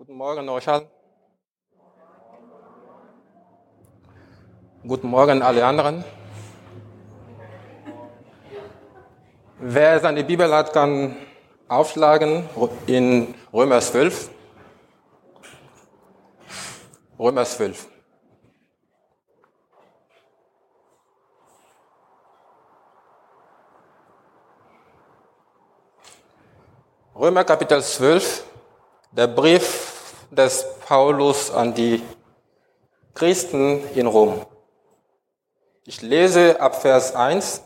Guten Morgen euch allen. Guten Morgen alle anderen. Wer seine Bibel hat, kann aufschlagen in Römer 12. Römer 12. Römer Kapitel 12, der Brief des Paulus an die Christen in Rom. Ich lese ab Vers 1.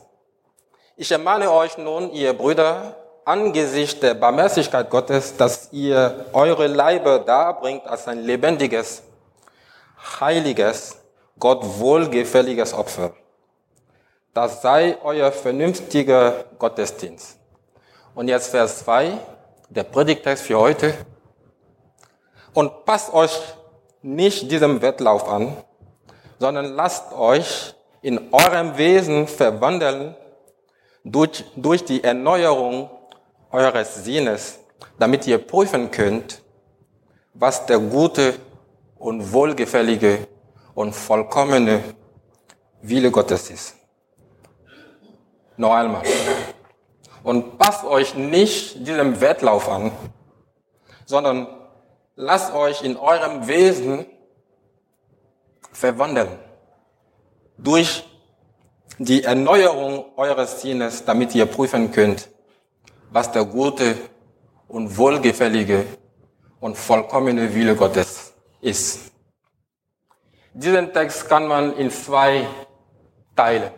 Ich ermahne euch nun, ihr Brüder, angesichts der Barmherzigkeit Gottes, dass ihr eure Leibe darbringt als ein lebendiges, heiliges, Gott wohlgefälliges Opfer. Das sei euer vernünftiger Gottesdienst. Und jetzt Vers 2 der Predigtext für heute. Und passt euch nicht diesem Wettlauf an, sondern lasst euch in eurem Wesen verwandeln durch, durch die Erneuerung eures Sinnes, damit ihr prüfen könnt, was der gute und wohlgefällige und vollkommene Wille Gottes ist. Noch einmal und passt euch nicht diesem Wettlauf an, sondern lasst euch in eurem Wesen verwandeln durch die Erneuerung eures Sinnes, damit ihr prüfen könnt, was der gute und wohlgefällige und vollkommene Wille Gottes ist. Diesen Text kann man in zwei teilen.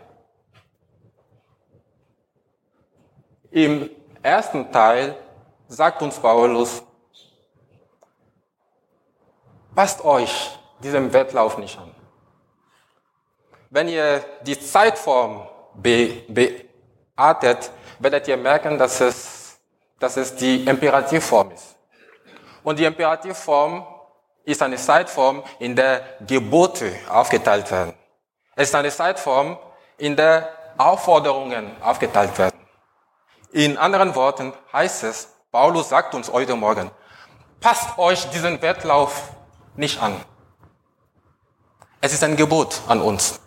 Im ersten Teil sagt uns Paulus, passt euch diesem Wettlauf nicht an. Wenn ihr die Zeitform beartet, werdet ihr merken, dass es, dass es die Imperativform ist. Und die Imperativform ist eine Zeitform, in der Gebote aufgeteilt werden. Es ist eine Zeitform, in der Aufforderungen aufgeteilt werden. In anderen Worten heißt es, Paulus sagt uns heute Morgen, passt euch diesen Wettlauf nicht an. Es ist ein Gebot an uns.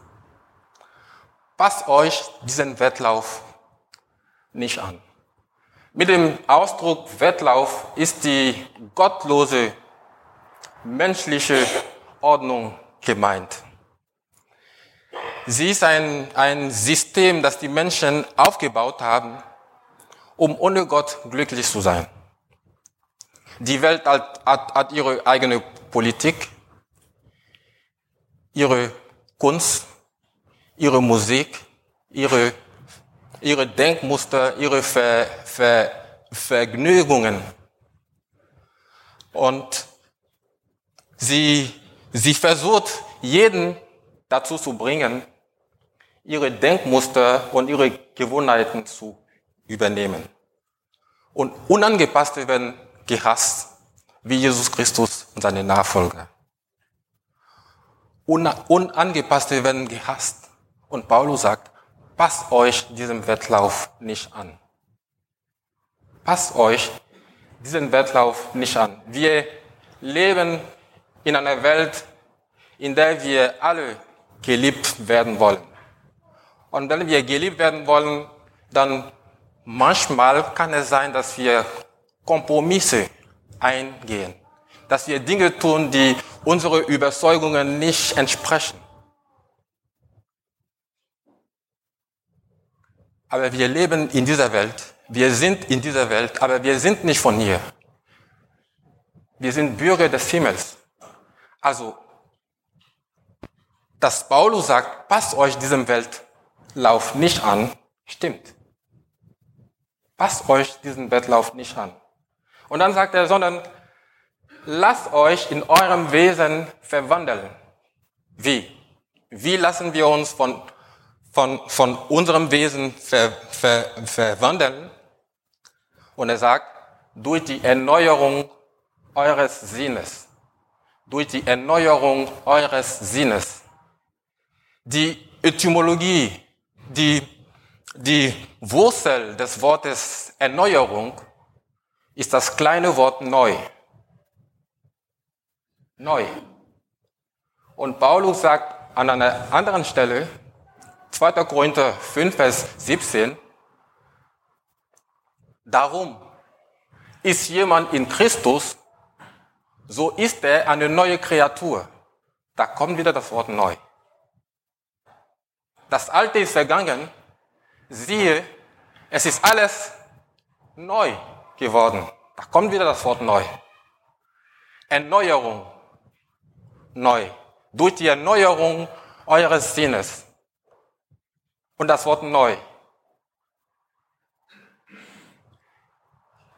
Passt euch diesen Wettlauf nicht an. Mit dem Ausdruck Wettlauf ist die gottlose menschliche Ordnung gemeint. Sie ist ein, ein System, das die Menschen aufgebaut haben, um ohne Gott glücklich zu sein. Die Welt hat, hat, hat ihre eigene Politik, ihre Kunst, ihre Musik, ihre, ihre Denkmuster, ihre Ver, Ver, Vergnügungen. Und sie, sie versucht, jeden dazu zu bringen, ihre Denkmuster und ihre Gewohnheiten zu übernehmen. Und Unangepasste werden gehasst, wie Jesus Christus und seine Nachfolger. Unangepasste werden gehasst. Und Paulus sagt, passt euch diesem Wettlauf nicht an. Passt euch diesen Wettlauf nicht an. Wir leben in einer Welt, in der wir alle geliebt werden wollen. Und wenn wir geliebt werden wollen, dann Manchmal kann es sein, dass wir Kompromisse eingehen, dass wir Dinge tun, die unsere Überzeugungen nicht entsprechen. Aber wir leben in dieser Welt, wir sind in dieser Welt, aber wir sind nicht von hier. Wir sind Bürger des Himmels. Also, dass Paulus sagt, passt euch diesem Weltlauf nicht an, stimmt. Passt euch diesen Wettlauf nicht an. Und dann sagt er, sondern lasst euch in eurem Wesen verwandeln. Wie? Wie lassen wir uns von, von, von unserem Wesen ver, ver, verwandeln? Und er sagt, durch die Erneuerung eures Sinnes. Durch die Erneuerung eures Sinnes. Die Etymologie, die die Wurzel des Wortes Erneuerung ist das kleine Wort neu. neu. Und Paulus sagt an einer anderen Stelle, 2. Korinther 5, Vers 17, darum ist jemand in Christus, so ist er eine neue Kreatur. Da kommt wieder das Wort neu. Das Alte ist vergangen. Siehe, es ist alles neu geworden. Da kommt wieder das Wort neu. Erneuerung. Neu. Durch die Erneuerung eures Sinnes. Und das Wort neu.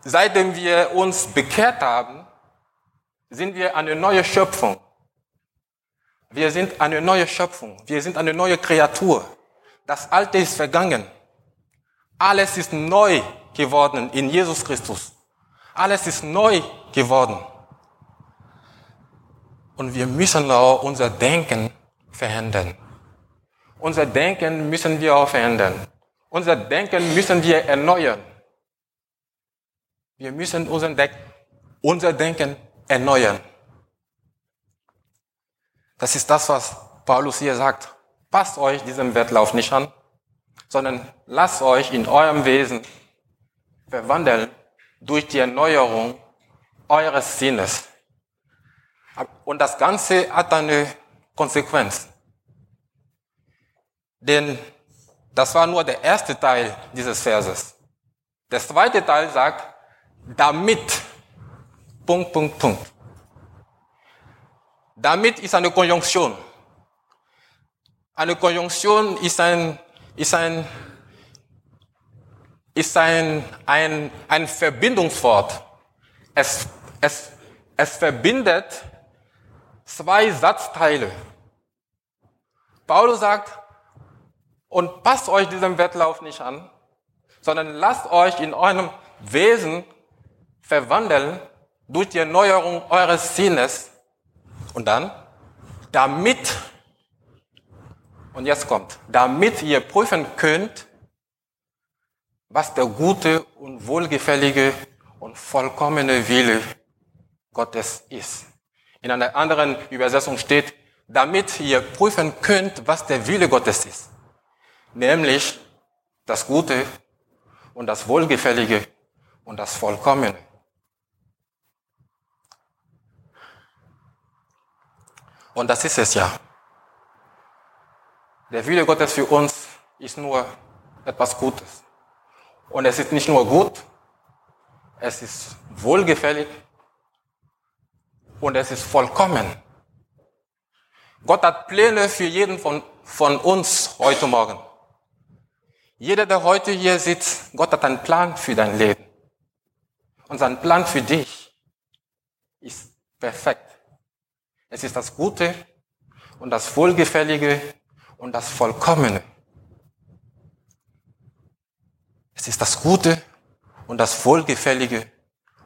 Seitdem wir uns bekehrt haben, sind wir eine neue Schöpfung. Wir sind eine neue Schöpfung. Wir sind eine neue Kreatur. Das Alte ist vergangen. Alles ist neu geworden in Jesus Christus. Alles ist neu geworden. Und wir müssen auch unser Denken verändern. Unser Denken müssen wir auch verändern. Unser Denken müssen wir erneuern. Wir müssen unser, Denken, unser Denken erneuern. Das ist das, was Paulus hier sagt. Passt euch diesem Wettlauf nicht an, sondern lasst euch in eurem Wesen verwandeln durch die Erneuerung eures Sinnes. Und das Ganze hat eine Konsequenz. Denn das war nur der erste Teil dieses Verses. Der zweite Teil sagt, damit, Punkt, Punkt, Punkt. Damit ist eine Konjunktion. Eine Konjunktion ist ein, ist ein, ist ein, ein, ein Verbindungswort. Es, es, es verbindet zwei Satzteile. Paulus sagt, und passt euch diesem Wettlauf nicht an, sondern lasst euch in eurem Wesen verwandeln durch die Erneuerung eures Sinnes und dann, damit, und jetzt kommt, damit ihr prüfen könnt, was der gute und wohlgefällige und vollkommene Wille Gottes ist. In einer anderen Übersetzung steht, damit ihr prüfen könnt, was der Wille Gottes ist. Nämlich das Gute und das Wohlgefällige und das Vollkommene. Und das ist es ja. Der Wille Gottes für uns ist nur etwas Gutes. Und es ist nicht nur gut, es ist wohlgefällig und es ist vollkommen. Gott hat Pläne für jeden von, von uns heute Morgen. Jeder, der heute hier sitzt, Gott hat einen Plan für dein Leben. Und sein Plan für dich ist perfekt. Es ist das Gute und das Wohlgefällige und das Vollkommene. Es ist das Gute und das Wohlgefällige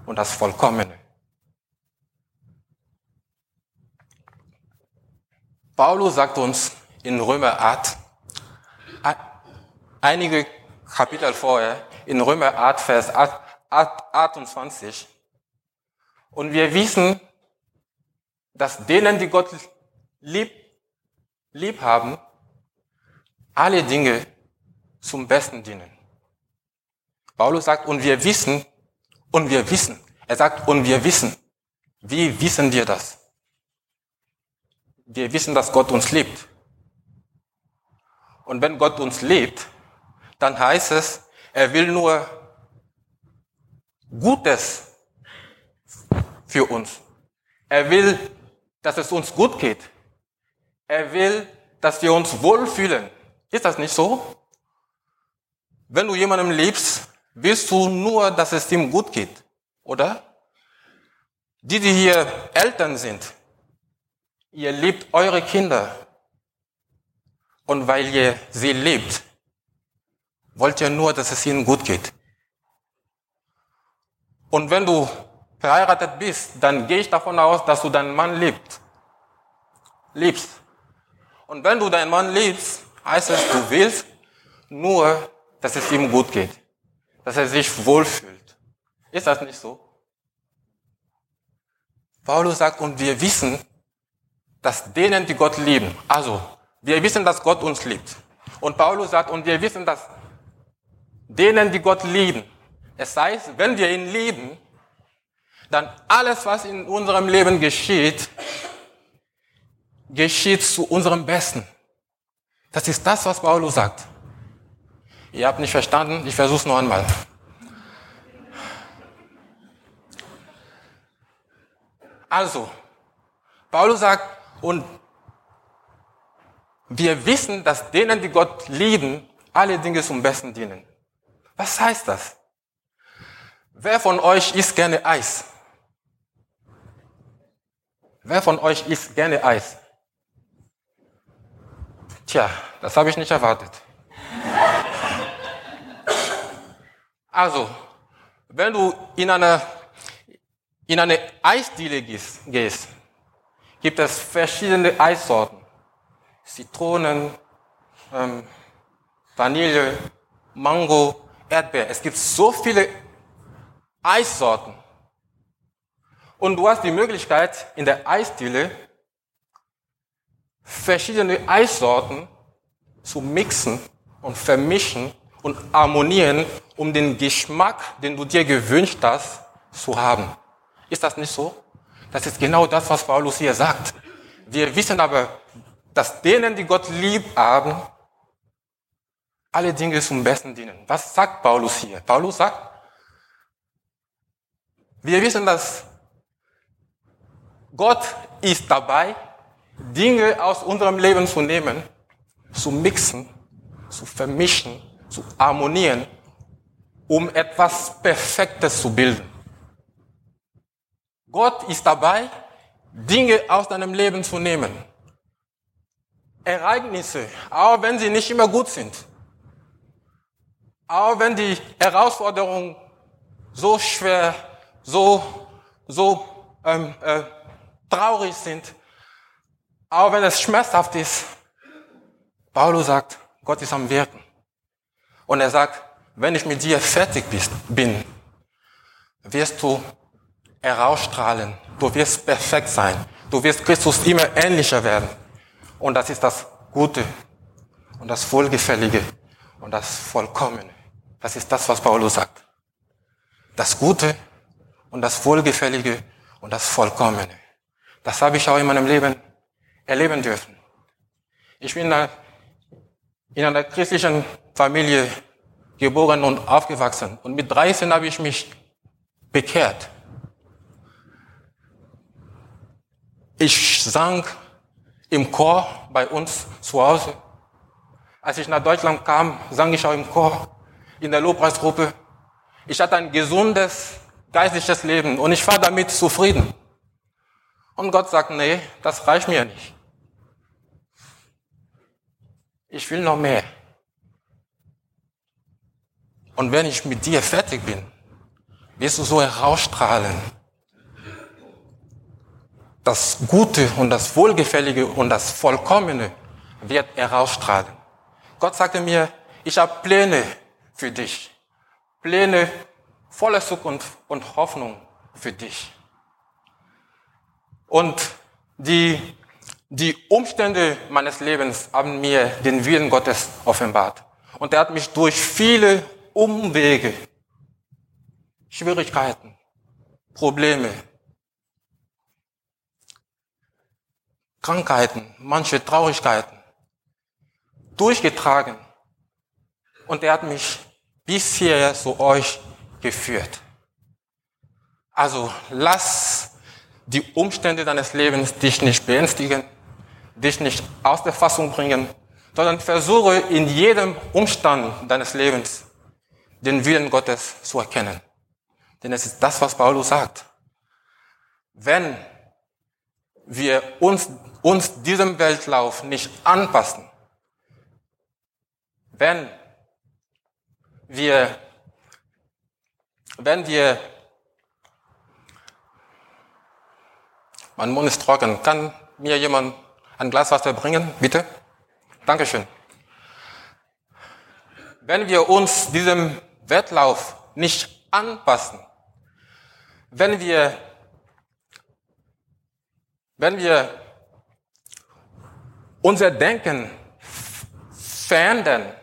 und das Vollkommene. Paulus sagt uns in Römer 8, einige Kapitel vorher, in Römer 8, Vers 28, und wir wissen, dass denen, die Gott lieb, lieb haben, alle Dinge zum Besten dienen. Paulus sagt, und wir wissen, und wir wissen. Er sagt, und wir wissen. Wie wissen wir das? Wir wissen, dass Gott uns liebt. Und wenn Gott uns liebt, dann heißt es, er will nur Gutes für uns. Er will dass es uns gut geht. Er will, dass wir uns wohlfühlen. Ist das nicht so? Wenn du jemandem liebst, willst du nur, dass es ihm gut geht, oder? Die, die hier Eltern sind, ihr liebt eure Kinder. Und weil ihr sie liebt, wollt ihr nur, dass es ihnen gut geht. Und wenn du verheiratet bist, dann gehe ich davon aus, dass du deinen Mann liebst. liebst. Und wenn du deinen Mann liebst, heißt es, du willst nur, dass es ihm gut geht, dass er sich wohlfühlt. Ist das nicht so? Paulus sagt, und wir wissen, dass denen, die Gott lieben, also wir wissen, dass Gott uns liebt. Und Paulus sagt, und wir wissen, dass denen, die Gott lieben, es heißt, wenn wir ihn lieben, dann alles, was in unserem Leben geschieht, geschieht zu unserem Besten. Das ist das, was Paulus sagt. Ihr habt nicht verstanden, ich versuche es noch einmal. Also, Paulus sagt, und wir wissen, dass denen, die Gott lieben, alle Dinge zum Besten dienen. Was heißt das? Wer von euch isst gerne Eis? Wer von euch isst gerne Eis? Tja, das habe ich nicht erwartet. Also, wenn du in eine, in eine Eisdiele gehst, gibt es verschiedene Eissorten. Zitronen, ähm, Vanille, Mango, Erdbeer. Es gibt so viele Eissorten. Und du hast die Möglichkeit, in der Eisdiele verschiedene Eissorten zu mixen und vermischen und harmonieren, um den Geschmack, den du dir gewünscht hast, zu haben. Ist das nicht so? Das ist genau das, was Paulus hier sagt. Wir wissen aber, dass denen, die Gott lieb haben, alle Dinge zum Besten dienen. Was sagt Paulus hier? Paulus sagt, wir wissen, dass Gott ist dabei, Dinge aus unserem Leben zu nehmen, zu mixen, zu vermischen, zu harmonieren, um etwas Perfektes zu bilden. Gott ist dabei, Dinge aus deinem Leben zu nehmen. Ereignisse, auch wenn sie nicht immer gut sind. Auch wenn die Herausforderungen so schwer, so, so ähm, äh, traurig sind, auch wenn es schmerzhaft ist. Paulus sagt, Gott ist am Wirken. Und er sagt, wenn ich mit dir fertig bin, wirst du herausstrahlen. Du wirst perfekt sein. Du wirst Christus immer ähnlicher werden. Und das ist das Gute und das Wohlgefällige und das Vollkommene. Das ist das, was Paulus sagt. Das Gute und das Wohlgefällige und das Vollkommene. Das habe ich auch in meinem Leben erleben dürfen. Ich bin in einer christlichen Familie geboren und aufgewachsen. Und mit 13 habe ich mich bekehrt. Ich sang im Chor bei uns zu Hause. Als ich nach Deutschland kam, sang ich auch im Chor, in der Lobpreisgruppe. Ich hatte ein gesundes geistliches Leben und ich war damit zufrieden. Und Gott sagt, nee, das reicht mir nicht. Ich will noch mehr. Und wenn ich mit dir fertig bin, wirst du so herausstrahlen. Das Gute und das Wohlgefällige und das Vollkommene wird herausstrahlen. Gott sagte mir, ich habe Pläne für dich. Pläne voller Zukunft und Hoffnung für dich. Und die, die Umstände meines Lebens haben mir den Willen Gottes offenbart. Und er hat mich durch viele Umwege, Schwierigkeiten, Probleme, Krankheiten, manche Traurigkeiten durchgetragen. Und er hat mich bisher zu euch geführt. Also lass die Umstände deines Lebens dich nicht beängstigen, dich nicht aus der Fassung bringen, sondern versuche in jedem Umstand deines Lebens den Willen Gottes zu erkennen. Denn es ist das, was Paulus sagt. Wenn wir uns, uns diesem Weltlauf nicht anpassen, wenn wir, wenn wir, mein Mund ist trocken, kann mir jemand ein Glas Wasser bringen, bitte? Dankeschön. Wenn wir uns diesem Wettlauf nicht anpassen, wenn wir Wenn wir unser Denken verändern,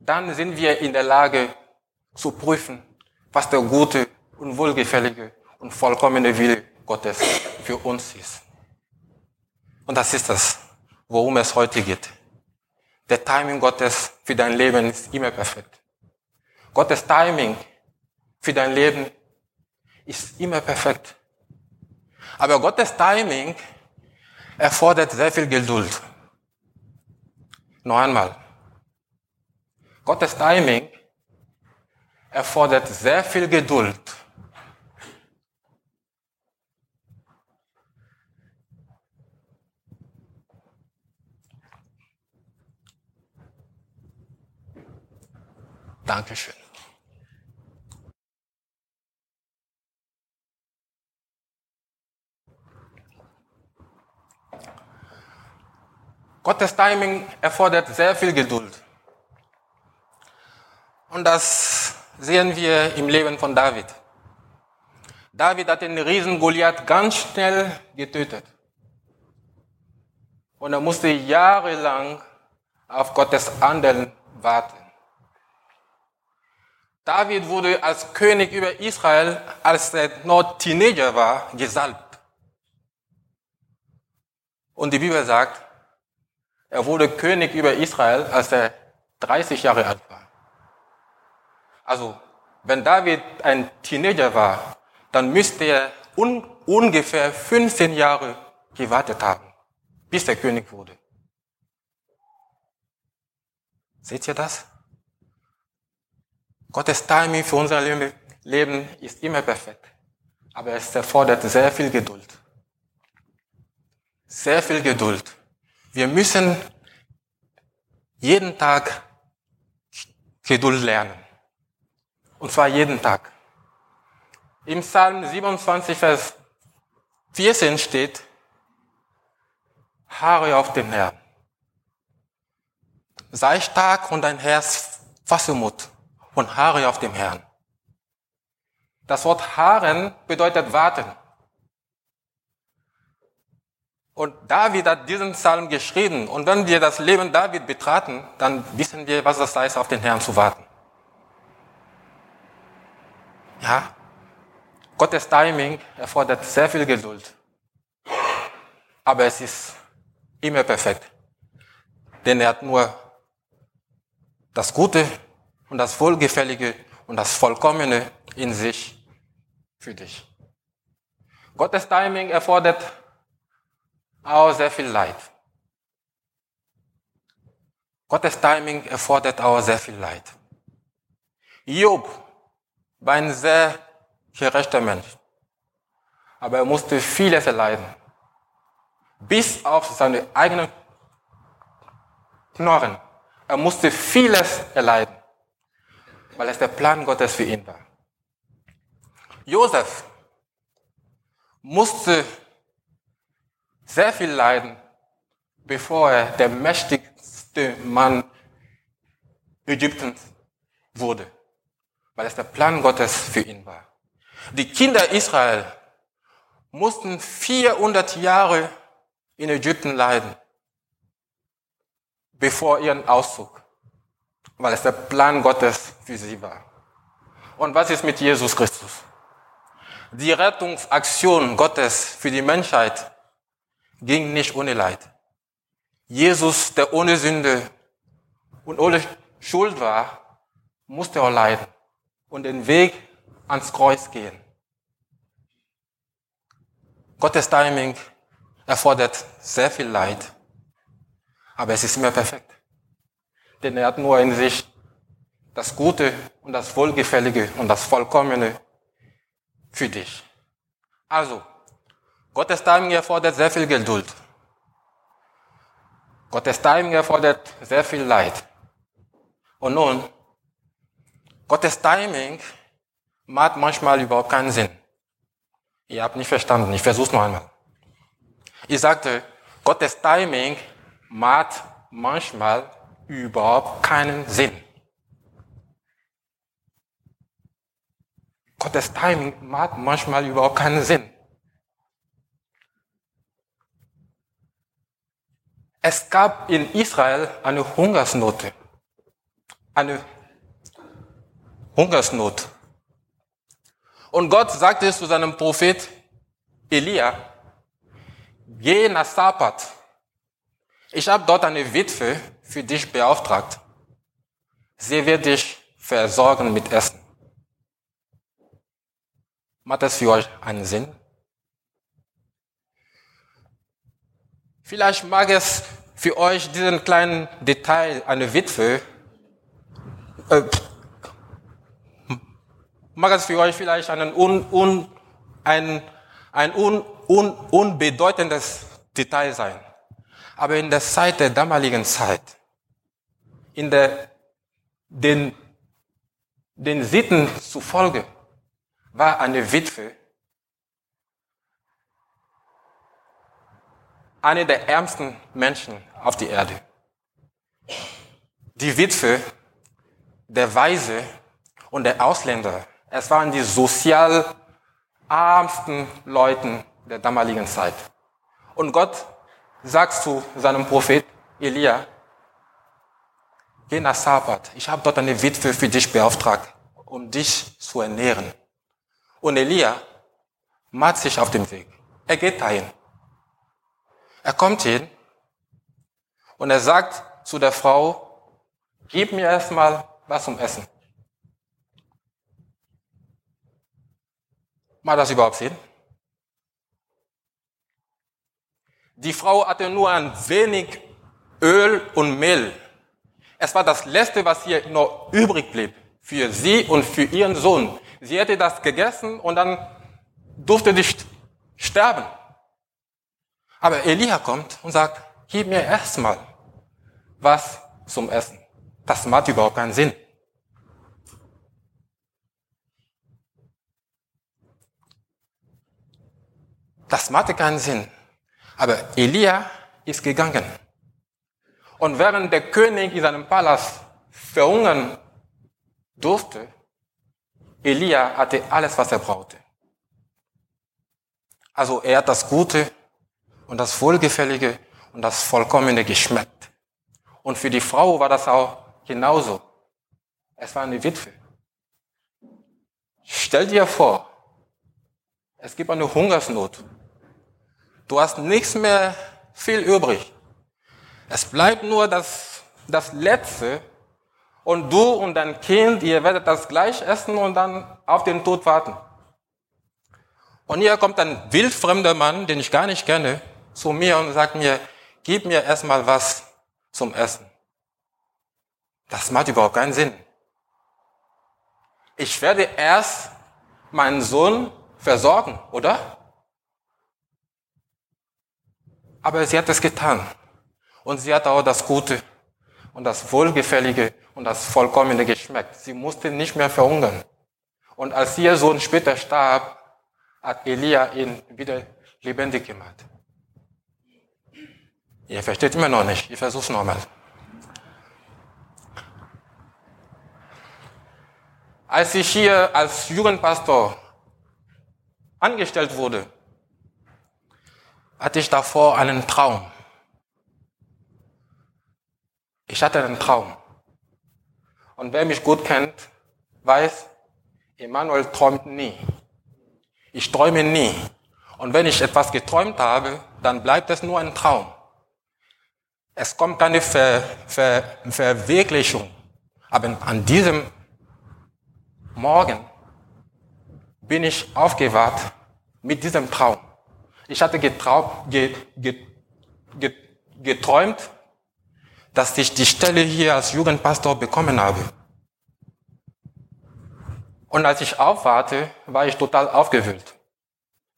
dann sind wir in der Lage zu prüfen, was der gute und wohlgefällige und vollkommene Wille Gottes für uns ist. Und das ist das, worum es heute geht. Der Timing Gottes für dein Leben ist immer perfekt. Gottes Timing für dein Leben ist immer perfekt. Aber Gottes Timing erfordert sehr viel Geduld. Noch einmal. Gottes Timing erfordert sehr viel Geduld. Dankeschön. Gottes Timing erfordert sehr viel Geduld. Und das sehen wir im Leben von David. David hat den Riesen Goliath ganz schnell getötet. Und er musste jahrelang auf Gottes Handeln warten. David wurde als König über Israel, als er noch Teenager war, gesalbt. Und die Bibel sagt, er wurde König über Israel, als er 30 Jahre alt war. Also, wenn David ein Teenager war, dann müsste er un ungefähr 15 Jahre gewartet haben, bis er König wurde. Seht ihr das? Gottes Timing für unser Leben ist immer perfekt. Aber es erfordert sehr viel Geduld. Sehr viel Geduld. Wir müssen jeden Tag Geduld lernen. Und zwar jeden Tag. Im Psalm 27, Vers 14 steht, Haare auf den Herrn. Sei stark und dein Herz fasse Mut und Haare auf dem Herrn. Das Wort Haaren bedeutet warten. Und David hat diesen Psalm geschrieben. Und wenn wir das Leben David betraten, dann wissen wir, was das heißt, auf den Herrn zu warten. Ja, Gottes Timing erfordert sehr viel Geduld. Aber es ist immer perfekt. Denn er hat nur das Gute und das Wohlgefällige und das Vollkommene in sich für dich. Gottes Timing erfordert auch sehr viel Leid. Gottes Timing erfordert auch sehr viel Leid. Job war ein sehr gerechter Mensch, aber er musste vieles erleiden, bis auf seine eigenen Knochen. Er musste vieles erleiden weil es der Plan Gottes für ihn war. Josef musste sehr viel leiden, bevor er der mächtigste Mann Ägyptens wurde, weil es der Plan Gottes für ihn war. Die Kinder Israel mussten 400 Jahre in Ägypten leiden, bevor ihren Auszug weil es der Plan Gottes für sie war. Und was ist mit Jesus Christus? Die Rettungsaktion Gottes für die Menschheit ging nicht ohne Leid. Jesus, der ohne Sünde und ohne Schuld war, musste auch leiden und den Weg ans Kreuz gehen. Gottes Timing erfordert sehr viel Leid, aber es ist immer perfekt denn er hat nur in sich das Gute und das Wohlgefällige und das Vollkommene für dich. Also, Gottes Timing erfordert sehr viel Geduld. Gottes Timing erfordert sehr viel Leid. Und nun, Gottes Timing macht manchmal überhaupt keinen Sinn. Ihr habt nicht verstanden, ich versuche es noch einmal. Ich sagte, Gottes Timing macht manchmal überhaupt keinen Sinn. Gottes Timing macht manchmal überhaupt keinen Sinn. Es gab in Israel eine Hungersnot. Eine Hungersnot. Und Gott sagte zu seinem Prophet Elia, geh nach Sapat. Ich habe dort eine Witwe für dich beauftragt. Sie wird dich versorgen mit Essen. Macht das für euch einen Sinn? Vielleicht mag es für euch diesen kleinen Detail, eine Witwe, äh, mag es für euch vielleicht einen un, un, ein, ein un, un, unbedeutendes Detail sein. Aber in der Zeit der damaligen Zeit, in der, den, den Sitten zufolge, war eine Witwe eine der ärmsten Menschen auf die Erde. Die Witwe, der Weise und der Ausländer, es waren die sozial ärmsten Leuten der damaligen Zeit. Und Gott sagt zu seinem Prophet Elia, geh nach Sabat, ich habe dort eine Witwe für dich beauftragt, um dich zu ernähren. Und Elia macht sich auf den Weg. Er geht dahin. Er kommt hin und er sagt zu der Frau, gib mir erstmal was zum Essen. Macht das überhaupt Sinn? Die Frau hatte nur ein wenig Öl und Mehl. Es war das Letzte, was ihr noch übrig blieb. Für sie und für ihren Sohn. Sie hätte das gegessen und dann durfte sie sterben. Aber Elia kommt und sagt, gib mir erstmal was zum Essen. Das macht überhaupt keinen Sinn. Das macht keinen Sinn. Aber Elia ist gegangen. Und während der König in seinem Palast verhungern durfte, Elia hatte alles, was er brauchte. Also er hat das Gute und das Wohlgefällige und das Vollkommene geschmeckt. Und für die Frau war das auch genauso. Es war eine Witwe. Stell dir vor, es gibt eine Hungersnot. Du hast nichts mehr viel übrig. Es bleibt nur das, das Letzte und du und dein Kind, ihr werdet das gleich essen und dann auf den Tod warten. Und hier kommt ein wildfremder Mann, den ich gar nicht kenne, zu mir und sagt mir, gib mir erstmal was zum Essen. Das macht überhaupt keinen Sinn. Ich werde erst meinen Sohn versorgen, oder? Aber sie hat es getan. Und sie hat auch das Gute und das Wohlgefällige und das Vollkommene geschmeckt. Sie musste nicht mehr verhungern. Und als ihr Sohn später starb, hat Elia ihn wieder lebendig gemacht. Ihr versteht immer noch nicht. Ich versuche es nochmal. Als ich hier als Jugendpastor angestellt wurde, hatte ich davor einen Traum. Ich hatte einen Traum. Und wer mich gut kennt, weiß, Emanuel träumt nie. Ich träume nie. Und wenn ich etwas geträumt habe, dann bleibt es nur ein Traum. Es kommt keine Ver, Ver, Verwirklichung. Aber an diesem Morgen bin ich aufgewacht mit diesem Traum. Ich hatte getraum, get, get, get, geträumt, dass ich die Stelle hier als Jugendpastor bekommen habe. Und als ich aufwarte, war ich total aufgewühlt.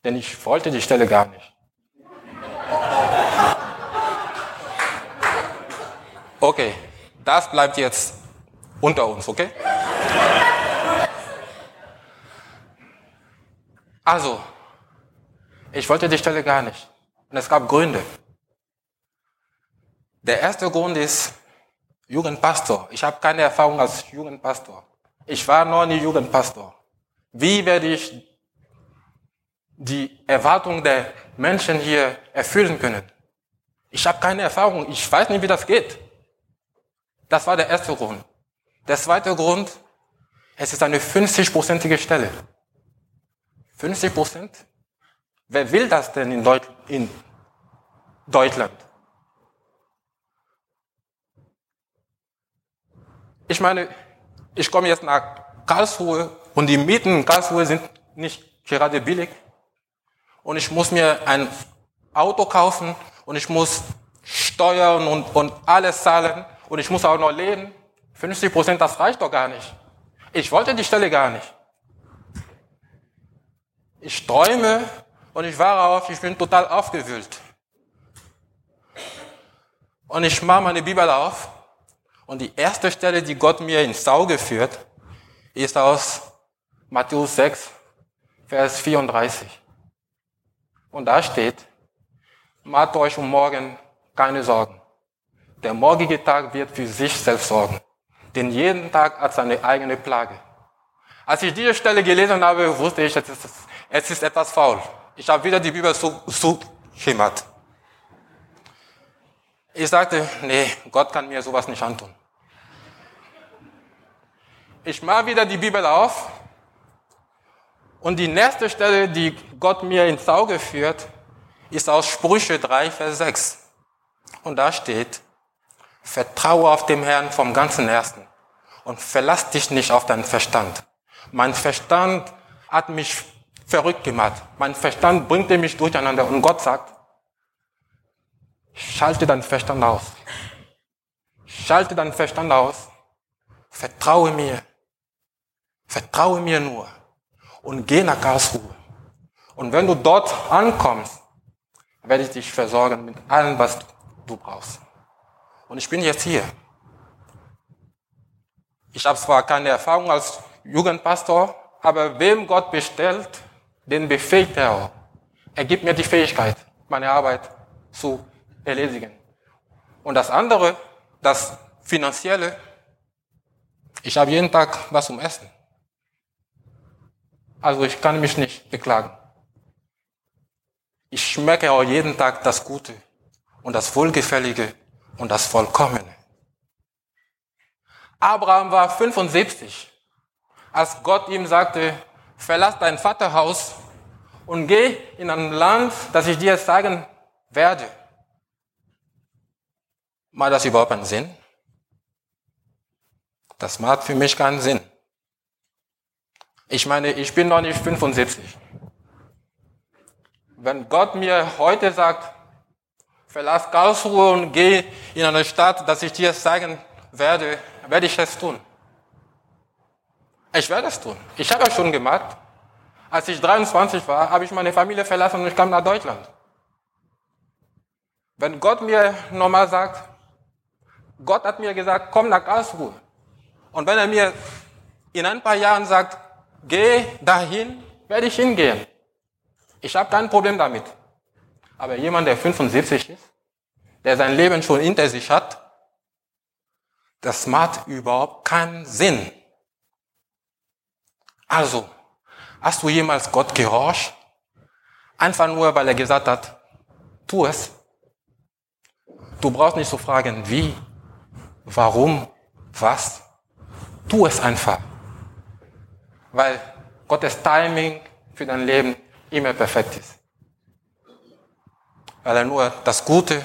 Denn ich wollte die Stelle gar nicht. Okay, das bleibt jetzt unter uns, okay? Also, ich wollte die Stelle gar nicht. Und es gab Gründe. Der erste Grund ist Jugendpastor. Ich habe keine Erfahrung als Jugendpastor. Ich war noch nie Jugendpastor. Wie werde ich die Erwartungen der Menschen hier erfüllen können? Ich habe keine Erfahrung. Ich weiß nicht, wie das geht. Das war der erste Grund. Der zweite Grund, es ist eine 50-prozentige Stelle. 50 Prozent? Wer will das denn in, Deut in Deutschland? Ich meine, ich komme jetzt nach Karlsruhe und die Mieten in Karlsruhe sind nicht gerade billig. Und ich muss mir ein Auto kaufen und ich muss Steuern und, und alles zahlen und ich muss auch noch leben. 50 Prozent, das reicht doch gar nicht. Ich wollte die Stelle gar nicht. Ich träume und ich war auf, ich bin total aufgewühlt. Und ich mache meine Bibel auf und die erste Stelle, die Gott mir ins Auge führt, ist aus Matthäus 6, Vers 34. Und da steht, macht euch um morgen keine Sorgen. Der morgige Tag wird für sich selbst sorgen. Denn jeden Tag hat seine eigene Plage. Als ich diese Stelle gelesen habe, wusste ich, es ist, es ist etwas faul. Ich habe wieder die Bibel so, so schimmert. Ich sagte, nee, Gott kann mir sowas nicht antun. Ich mache wieder die Bibel auf und die nächste Stelle, die Gott mir ins Auge führt, ist aus Sprüche 3, Vers 6. Und da steht, vertraue auf dem Herrn vom ganzen Herzen und verlass dich nicht auf deinen Verstand. Mein Verstand hat mich verrückt gemacht. Mein Verstand bringt mich durcheinander. Und Gott sagt, schalte deinen Verstand aus. Schalte deinen Verstand aus. Vertraue mir. Vertraue mir nur. Und geh nach Karlsruhe. Und wenn du dort ankommst, werde ich dich versorgen mit allem, was du brauchst. Und ich bin jetzt hier. Ich habe zwar keine Erfahrung als Jugendpastor, aber wem Gott bestellt, den befähigt er auch. Er gibt mir die Fähigkeit, meine Arbeit zu erledigen. Und das andere, das Finanzielle, ich habe jeden Tag was zum Essen. Also ich kann mich nicht beklagen. Ich schmecke auch jeden Tag das Gute und das Wohlgefällige und das Vollkommene. Abraham war 75, als Gott ihm sagte, verlass dein Vaterhaus und geh in ein Land, das ich dir zeigen werde. Macht das überhaupt einen Sinn? Das macht für mich keinen Sinn. Ich meine, ich bin noch nicht 75. Wenn Gott mir heute sagt, verlass Karlsruhe und geh in eine Stadt, dass ich dir zeigen werde, werde ich es tun. Ich werde es tun. Ich habe es schon gemacht. Als ich 23 war, habe ich meine Familie verlassen und ich kam nach Deutschland. Wenn Gott mir nochmal sagt, Gott hat mir gesagt, komm nach Karlsruhe. Und wenn er mir in ein paar Jahren sagt, geh dahin, werde ich hingehen. Ich habe kein Problem damit. Aber jemand, der 75 ist, der sein Leben schon hinter sich hat, das macht überhaupt keinen Sinn. Also, hast du jemals Gott gehorcht? Einfach nur, weil er gesagt hat, tu es. Du brauchst nicht zu so fragen, wie, warum, was. Tu es einfach. Weil Gottes Timing für dein Leben immer perfekt ist. Weil er nur das Gute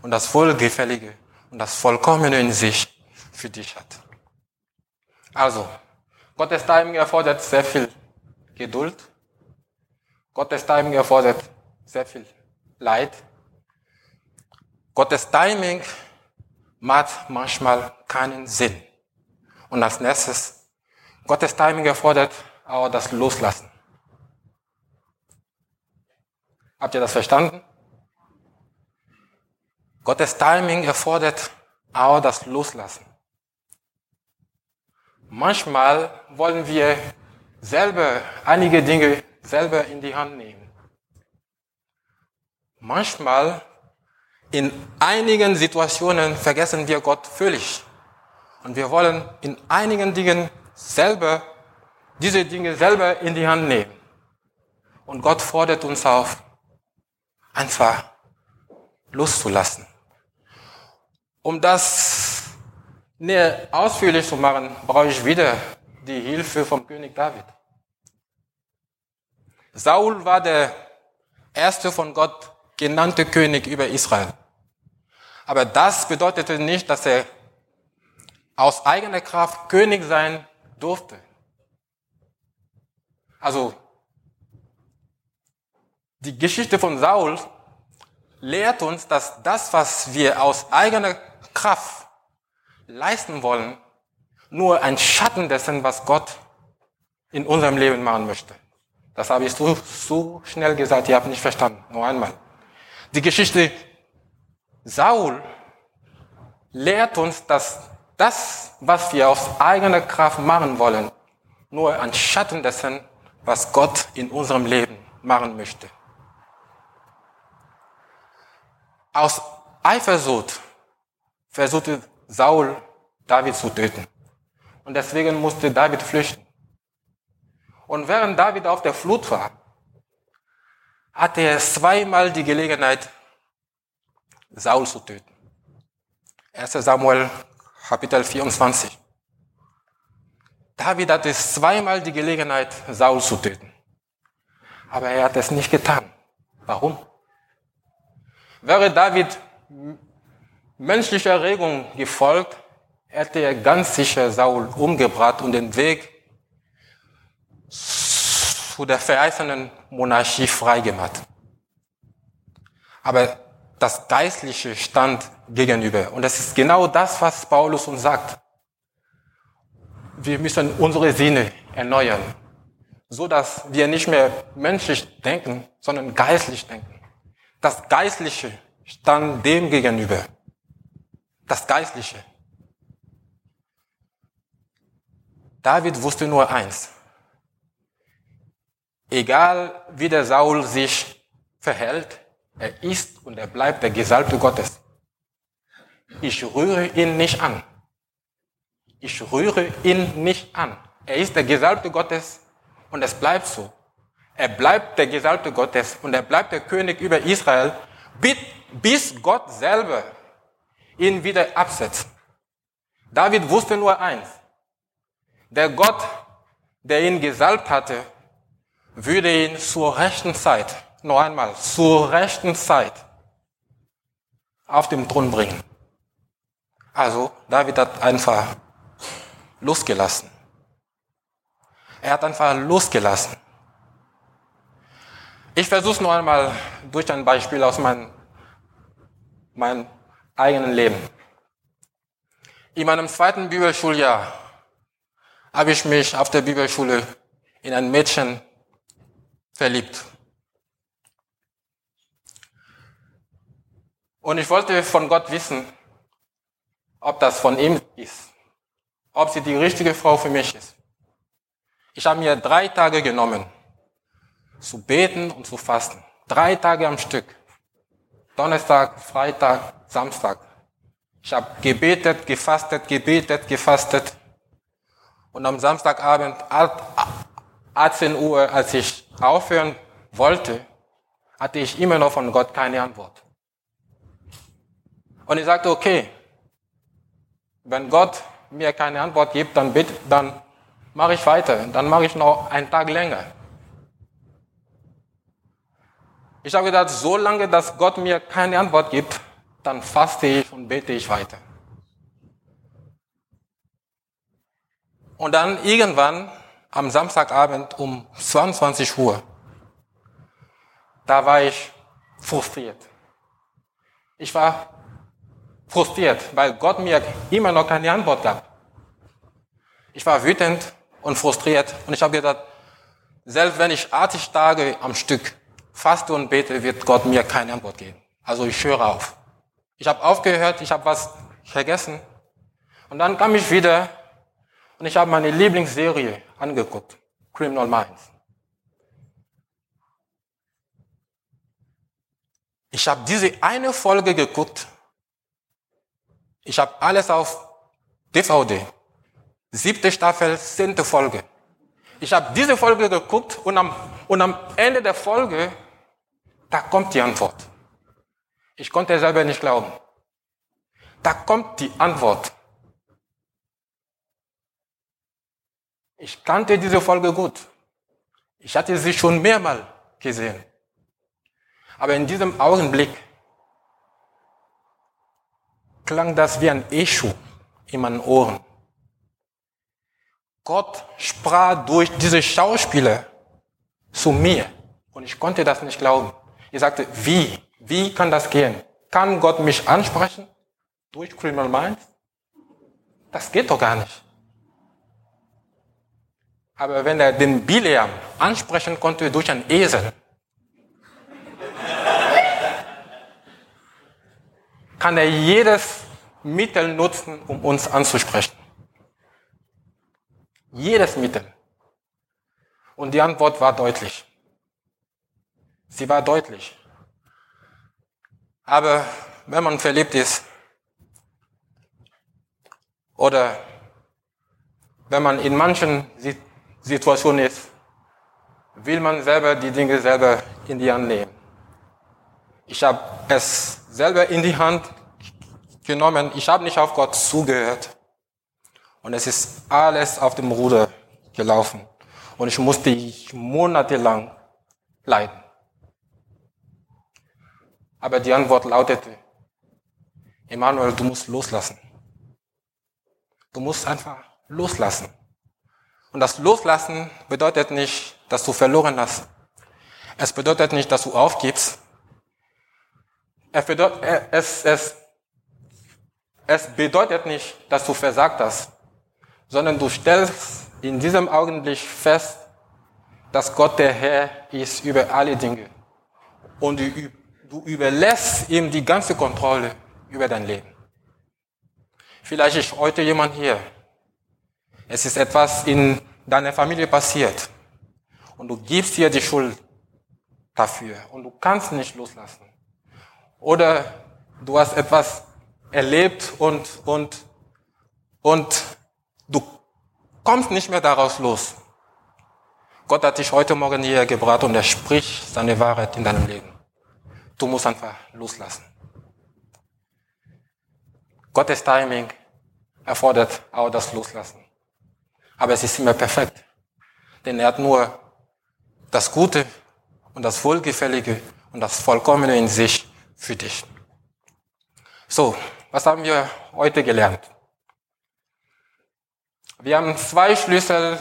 und das Wohlgefällige und das Vollkommene in sich für dich hat. Also, Gottes Timing erfordert sehr viel Geduld. Gottes Timing erfordert sehr viel Leid. Gottes Timing macht manchmal keinen Sinn. Und als nächstes, Gottes Timing erfordert auch das Loslassen. Habt ihr das verstanden? Gottes Timing erfordert auch das Loslassen. Manchmal wollen wir selber einige Dinge selber in die Hand nehmen. Manchmal in einigen Situationen vergessen wir Gott völlig. Und wir wollen in einigen Dingen selber, diese Dinge selber in die Hand nehmen. Und Gott fordert uns auf, einfach loszulassen. Um das näher ausführlich zu machen, brauche ich wieder die Hilfe vom König David. Saul war der erste von Gott genannte König über Israel. Aber das bedeutete nicht, dass er aus eigener Kraft König sein durfte. Also die Geschichte von Saul lehrt uns, dass das, was wir aus eigener Kraft leisten wollen, nur ein Schatten dessen, was Gott in unserem Leben machen möchte. Das habe ich so, so schnell gesagt, ihr habt nicht verstanden. Nur einmal. Die Geschichte Saul lehrt uns, dass das, was wir aus eigener Kraft machen wollen, nur ein Schatten dessen, was Gott in unserem Leben machen möchte. Aus Eifersucht versuchte Saul David zu töten. Und deswegen musste David flüchten. Und während David auf der Flut war, hatte er zweimal die Gelegenheit, Saul zu töten. 1 Samuel Kapitel 24. David hatte zweimal die Gelegenheit, Saul zu töten. Aber er hat es nicht getan. Warum? Wäre David menschlicher Erregung gefolgt, hätte er ganz sicher Saul umgebracht und den Weg zu der verheißenen Monarchie freigemacht. Aber das Geistliche stand gegenüber. Und das ist genau das, was Paulus uns sagt. Wir müssen unsere Sinne erneuern, so dass wir nicht mehr menschlich denken, sondern geistlich denken. Das Geistliche stand dem gegenüber. Das Geistliche. David wusste nur eins. Egal wie der Saul sich verhält, er ist und er bleibt der Gesalbte Gottes. Ich rühre ihn nicht an. Ich rühre ihn nicht an. Er ist der Gesalbte Gottes und es bleibt so. Er bleibt der Gesalbte Gottes und er bleibt der König über Israel, bis Gott selber ihn wieder absetzt. David wusste nur eins. Der Gott, der ihn gesalbt hatte, würde ihn zur rechten Zeit, noch einmal, zur rechten Zeit auf dem Thron bringen. Also David hat einfach losgelassen. Er hat einfach losgelassen. Ich versuche es noch einmal durch ein Beispiel aus meinem, meinem eigenen Leben. In meinem zweiten Bibelschuljahr habe ich mich auf der Bibelschule in ein Mädchen verliebt. Und ich wollte von Gott wissen, ob das von ihm ist, ob sie die richtige Frau für mich ist. Ich habe mir drei Tage genommen, zu beten und zu fasten. Drei Tage am Stück. Donnerstag, Freitag, Samstag. Ich habe gebetet, gefastet, gebetet, gefastet. Und am Samstagabend, 18 Uhr, als ich aufhören wollte, hatte ich immer noch von Gott keine Antwort. Und ich sagte, okay, wenn Gott mir keine Antwort gibt, dann, bitte, dann mache ich weiter. Dann mache ich noch einen Tag länger. Ich habe gedacht, solange dass Gott mir keine Antwort gibt, dann faste ich und bete ich weiter. Und dann irgendwann am Samstagabend um 22 Uhr, da war ich frustriert. Ich war frustriert, weil Gott mir immer noch keine Antwort gab. Ich war wütend und frustriert und ich habe gedacht, selbst wenn ich 80 Tage am Stück faste und bete, wird Gott mir keine Antwort geben. Also ich höre auf. Ich habe aufgehört, ich habe was vergessen. Und dann kam ich wieder und ich habe meine Lieblingsserie angeguckt, Criminal Minds. Ich habe diese eine Folge geguckt. Ich habe alles auf DVD. Siebte Staffel, zehnte Folge. Ich habe diese Folge geguckt und am, und am Ende der Folge, da kommt die Antwort. Ich konnte selber nicht glauben. Da kommt die Antwort. Ich kannte diese Folge gut. Ich hatte sie schon mehrmals gesehen. Aber in diesem Augenblick klang das wie ein Echo in meinen Ohren. Gott sprach durch diese Schauspieler zu mir. Und ich konnte das nicht glauben. Ich sagte, wie? Wie kann das gehen? Kann Gott mich ansprechen? Durch Criminal Minds? Das geht doch gar nicht. Aber wenn er den Bileam ansprechen konnte durch einen Esel, kann er jedes Mittel nutzen, um uns anzusprechen. Jedes Mittel. Und die Antwort war deutlich. Sie war deutlich. Aber wenn man verliebt ist oder wenn man in manchen Situation ist, will man selber die Dinge selber in die Hand nehmen. Ich habe es selber in die Hand genommen. Ich habe nicht auf Gott zugehört. Und es ist alles auf dem Ruder gelaufen. Und ich musste monatelang leiden. Aber die Antwort lautete, Emanuel, du musst loslassen. Du musst einfach loslassen. Und das Loslassen bedeutet nicht, dass du verloren hast. Es bedeutet nicht, dass du aufgibst. Es bedeutet, es, es, es bedeutet nicht, dass du versagt hast, sondern du stellst in diesem Augenblick fest, dass Gott der Herr ist über alle Dinge. Und du, überlässt ihm die ganze Kontrolle über dein Leben. Vielleicht ist heute jemand hier, es ist etwas in deiner Familie passiert und du gibst dir die Schuld dafür und du kannst nicht loslassen. Oder du hast etwas erlebt und, und, und du kommst nicht mehr daraus los. Gott hat dich heute Morgen hierher gebracht und er spricht seine Wahrheit in deinem Leben. Du musst einfach loslassen. Gottes Timing erfordert auch das Loslassen. Aber es ist immer perfekt. Denn er hat nur das Gute und das Wohlgefällige und das Vollkommene in sich für dich. So, was haben wir heute gelernt? Wir haben zwei Schlüssel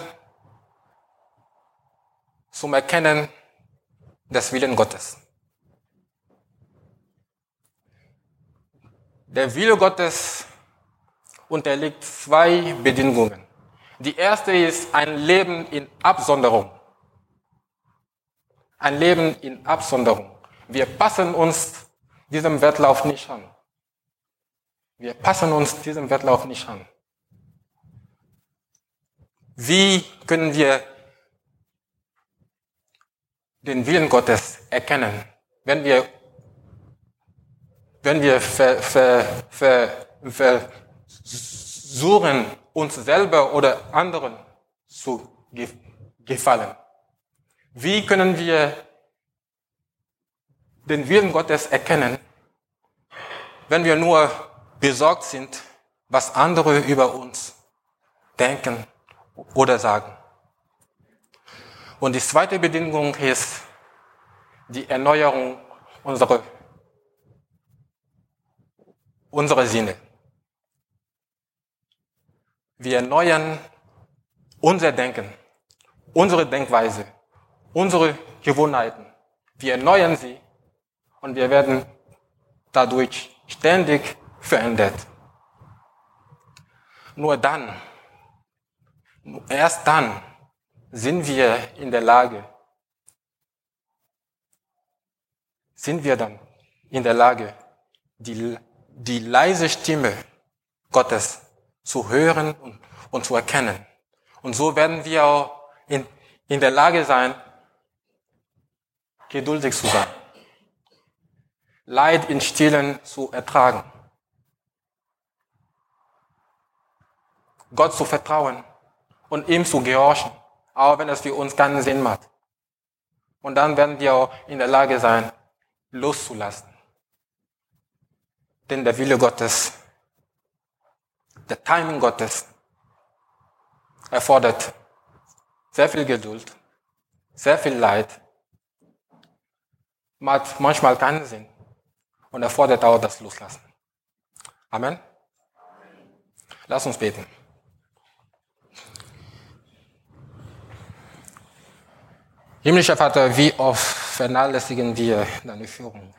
zum Erkennen des Willen Gottes. Der Wille Gottes unterliegt zwei Bedingungen. Die erste ist ein Leben in Absonderung. Ein Leben in Absonderung. Wir passen uns diesem Wettlauf nicht an. Wir passen uns diesem Wettlauf nicht an. Wie können wir den Willen Gottes erkennen, wenn wir, wenn wir ver, ver, ver, versuchen, uns selber oder anderen zu gefallen? Wie können wir den Willen Gottes erkennen, wenn wir nur besorgt sind, was andere über uns denken oder sagen? Und die zweite Bedingung ist die Erneuerung unserer, unserer Sinne. Wir erneuern unser Denken, unsere Denkweise, unsere Gewohnheiten. Wir erneuern sie und wir werden dadurch ständig verändert. Nur dann, erst dann sind wir in der Lage, sind wir dann in der Lage, die, die leise Stimme Gottes zu hören und, und zu erkennen. Und so werden wir auch in, in der Lage sein, geduldig zu sein. Leid in Stillen zu ertragen. Gott zu vertrauen und ihm zu gehorchen, auch wenn es für uns keinen Sinn macht. Und dann werden wir auch in der Lage sein, loszulassen. Denn der Wille Gottes, der Timing Gottes erfordert sehr viel Geduld, sehr viel Leid, macht manchmal keinen Sinn und erfordert auch das Loslassen. Amen. Lass uns beten. Himmlischer Vater, wie oft vernachlässigen wir deine Führung?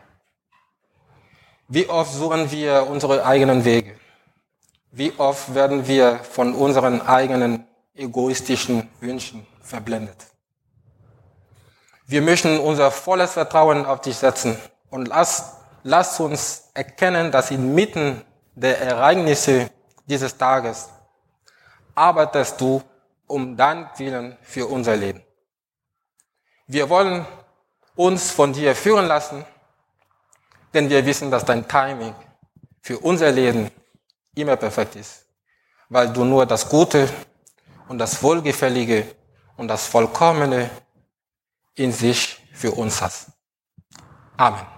Wie oft suchen wir unsere eigenen Wege? Wie oft werden wir von unseren eigenen egoistischen Wünschen verblendet? Wir möchten unser volles Vertrauen auf dich setzen und lass, lass uns erkennen, dass inmitten der Ereignisse dieses Tages arbeitest du um deinen Willen für unser Leben. Wir wollen uns von dir führen lassen, denn wir wissen, dass dein Timing für unser Leben immer perfekt ist, weil du nur das Gute und das Wohlgefällige und das Vollkommene in sich für uns hast. Amen.